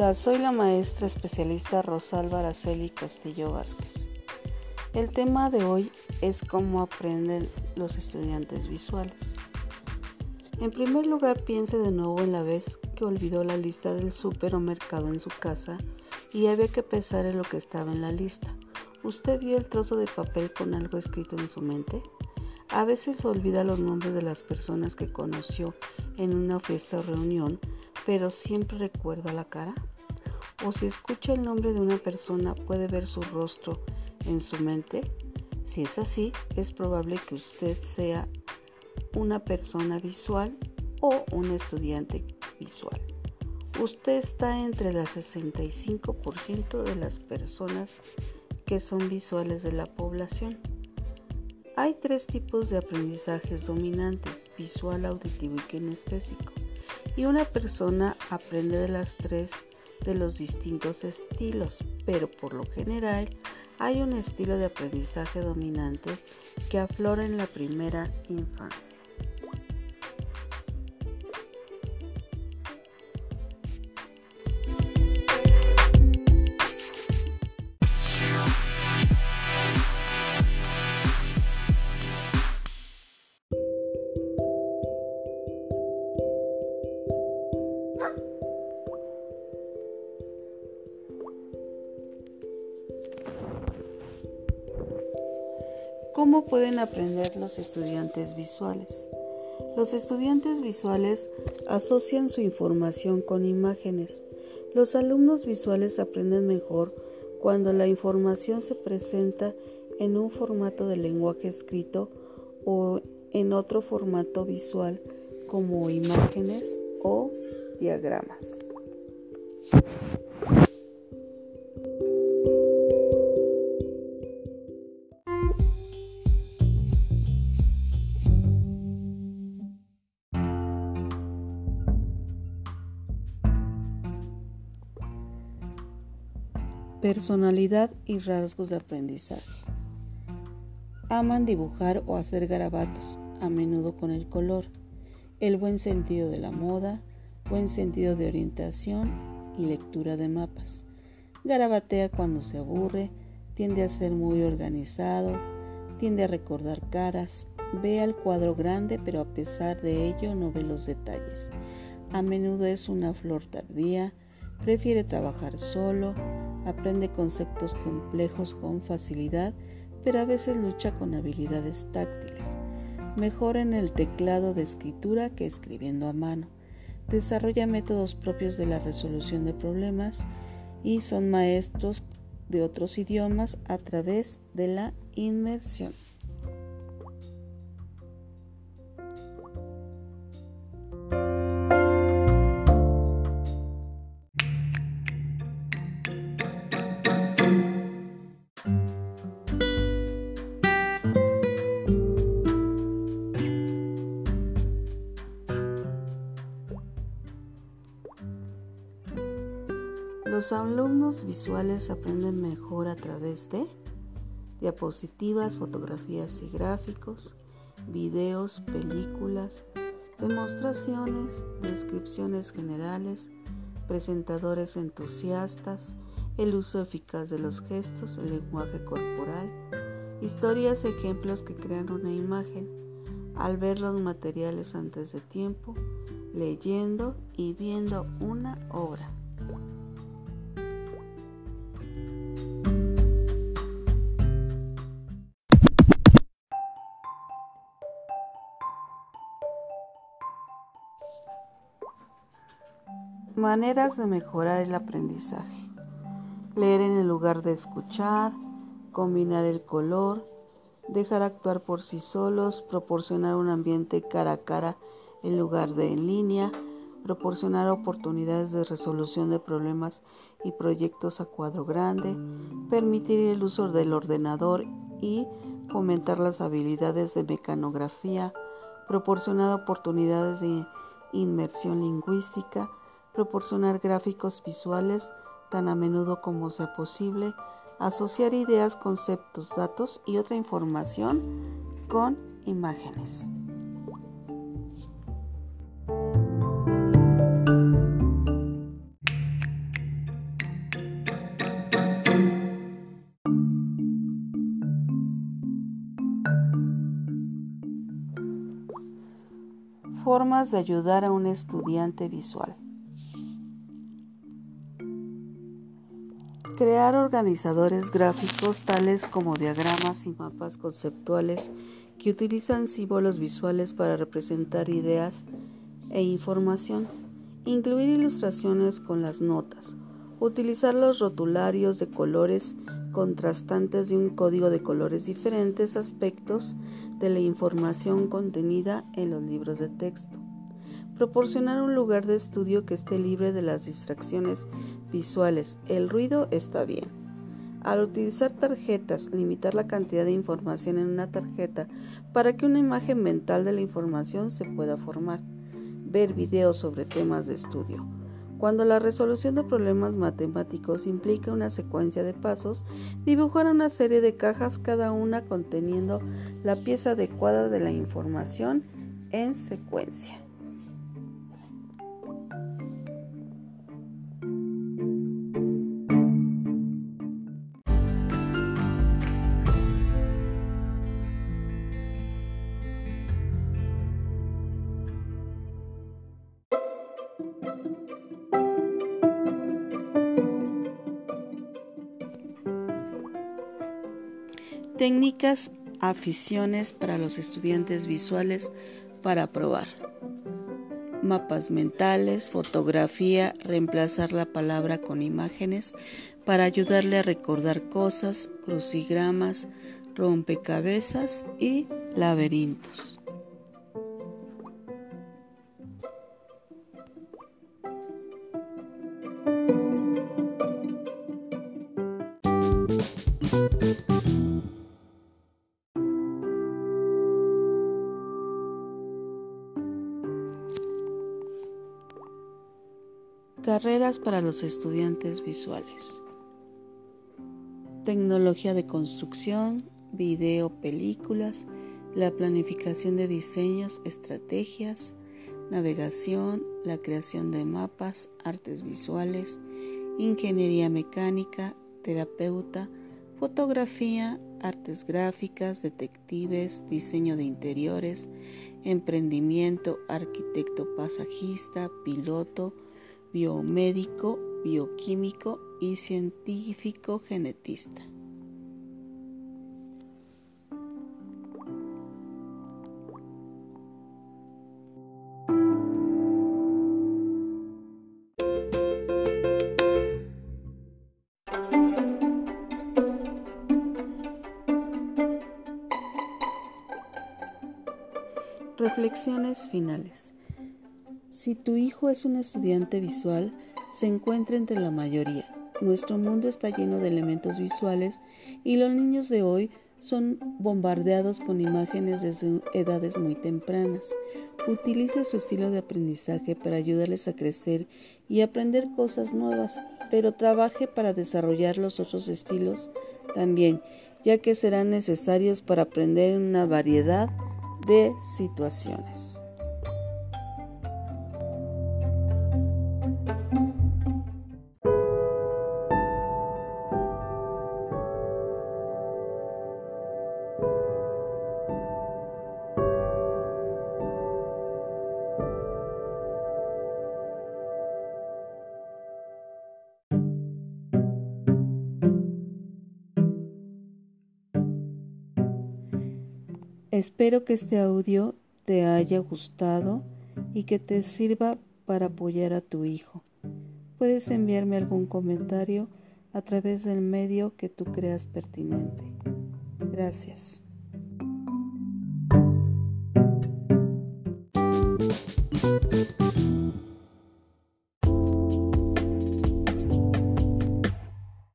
Hola, soy la maestra especialista Rosalba Araceli Castillo Vázquez. El tema de hoy es cómo aprenden los estudiantes visuales. En primer lugar, piense de nuevo en la vez que olvidó la lista del súper o mercado en su casa y había que pensar en lo que estaba en la lista. ¿Usted vio el trozo de papel con algo escrito en su mente? A veces olvida los nombres de las personas que conoció en una fiesta o reunión, pero siempre recuerda la cara. O si escucha el nombre de una persona, puede ver su rostro en su mente. Si es así, es probable que usted sea una persona visual o un estudiante visual. Usted está entre el 65% de las personas que son visuales de la población. Hay tres tipos de aprendizajes dominantes, visual, auditivo y kinestésico. Y una persona aprende de las tres de los distintos estilos, pero por lo general hay un estilo de aprendizaje dominante que aflora en la primera infancia. ¿Cómo pueden aprender los estudiantes visuales? Los estudiantes visuales asocian su información con imágenes. Los alumnos visuales aprenden mejor cuando la información se presenta en un formato de lenguaje escrito o en otro formato visual como imágenes o diagramas. Personalidad y rasgos de aprendizaje. Aman dibujar o hacer garabatos, a menudo con el color, el buen sentido de la moda, buen sentido de orientación y lectura de mapas. Garabatea cuando se aburre, tiende a ser muy organizado, tiende a recordar caras, ve al cuadro grande pero a pesar de ello no ve los detalles. A menudo es una flor tardía, prefiere trabajar solo, aprende conceptos complejos con facilidad, pero a veces lucha con habilidades táctiles. Mejora en el teclado de escritura que escribiendo a mano. Desarrolla métodos propios de la resolución de problemas y son maestros de otros idiomas a través de la inmersión. Los alumnos visuales aprenden mejor a través de diapositivas, fotografías y gráficos, videos, películas, demostraciones, descripciones generales, presentadores entusiastas, el uso eficaz de los gestos, el lenguaje corporal, historias, ejemplos que crean una imagen, al ver los materiales antes de tiempo, leyendo y viendo una obra. Maneras de mejorar el aprendizaje. Leer en el lugar de escuchar, combinar el color, dejar actuar por sí solos, proporcionar un ambiente cara a cara en lugar de en línea, proporcionar oportunidades de resolución de problemas y proyectos a cuadro grande, permitir el uso del ordenador y fomentar las habilidades de mecanografía, proporcionar oportunidades de inmersión lingüística, proporcionar gráficos visuales tan a menudo como sea posible, asociar ideas, conceptos, datos y otra información con imágenes. Formas de ayudar a un estudiante visual. Crear organizadores gráficos tales como diagramas y mapas conceptuales que utilizan símbolos visuales para representar ideas e información. Incluir ilustraciones con las notas. Utilizar los rotularios de colores contrastantes de un código de colores diferentes aspectos de la información contenida en los libros de texto. Proporcionar un lugar de estudio que esté libre de las distracciones visuales. El ruido está bien. Al utilizar tarjetas, limitar la cantidad de información en una tarjeta para que una imagen mental de la información se pueda formar. Ver videos sobre temas de estudio. Cuando la resolución de problemas matemáticos implica una secuencia de pasos, dibujar una serie de cajas cada una conteniendo la pieza adecuada de la información en secuencia. Técnicas, aficiones para los estudiantes visuales para probar. Mapas mentales, fotografía, reemplazar la palabra con imágenes para ayudarle a recordar cosas, crucigramas, rompecabezas y laberintos. Carreras para los estudiantes visuales. Tecnología de construcción, video, películas, la planificación de diseños, estrategias, navegación, la creación de mapas, artes visuales, ingeniería mecánica, terapeuta, fotografía, artes gráficas, detectives, diseño de interiores, emprendimiento, arquitecto pasajista, piloto, biomédico, bioquímico y científico genetista. Reflexiones finales. Si tu hijo es un estudiante visual, se encuentra entre la mayoría. Nuestro mundo está lleno de elementos visuales y los niños de hoy son bombardeados con imágenes desde edades muy tempranas. Utilice su estilo de aprendizaje para ayudarles a crecer y aprender cosas nuevas, pero trabaje para desarrollar los otros estilos también, ya que serán necesarios para aprender en una variedad de situaciones. Espero que este audio te haya gustado y que te sirva para apoyar a tu hijo. Puedes enviarme algún comentario a través del medio que tú creas pertinente. Gracias.